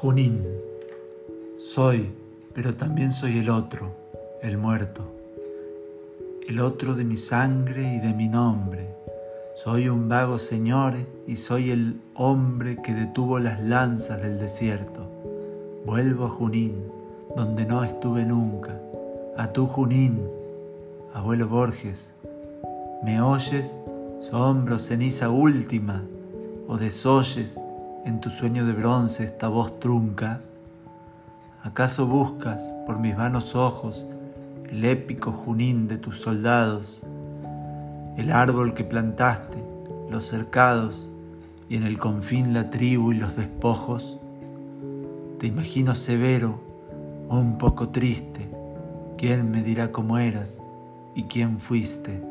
Junín. Soy, pero también soy el otro, el muerto. El otro de mi sangre y de mi nombre. Soy un vago señor y soy el hombre que detuvo las lanzas del desierto. Vuelvo a Junín, donde no estuve nunca. A tu Junín, abuelo Borges. ¿Me oyes, sombro, ceniza última? ¿O desoyes en tu sueño de bronce esta voz trunca? ¿Acaso buscas por mis vanos ojos el épico junín de tus soldados, el árbol que plantaste, los cercados y en el confín la tribu y los despojos? Te imagino severo, un poco triste, ¿quién me dirá cómo eras y quién fuiste?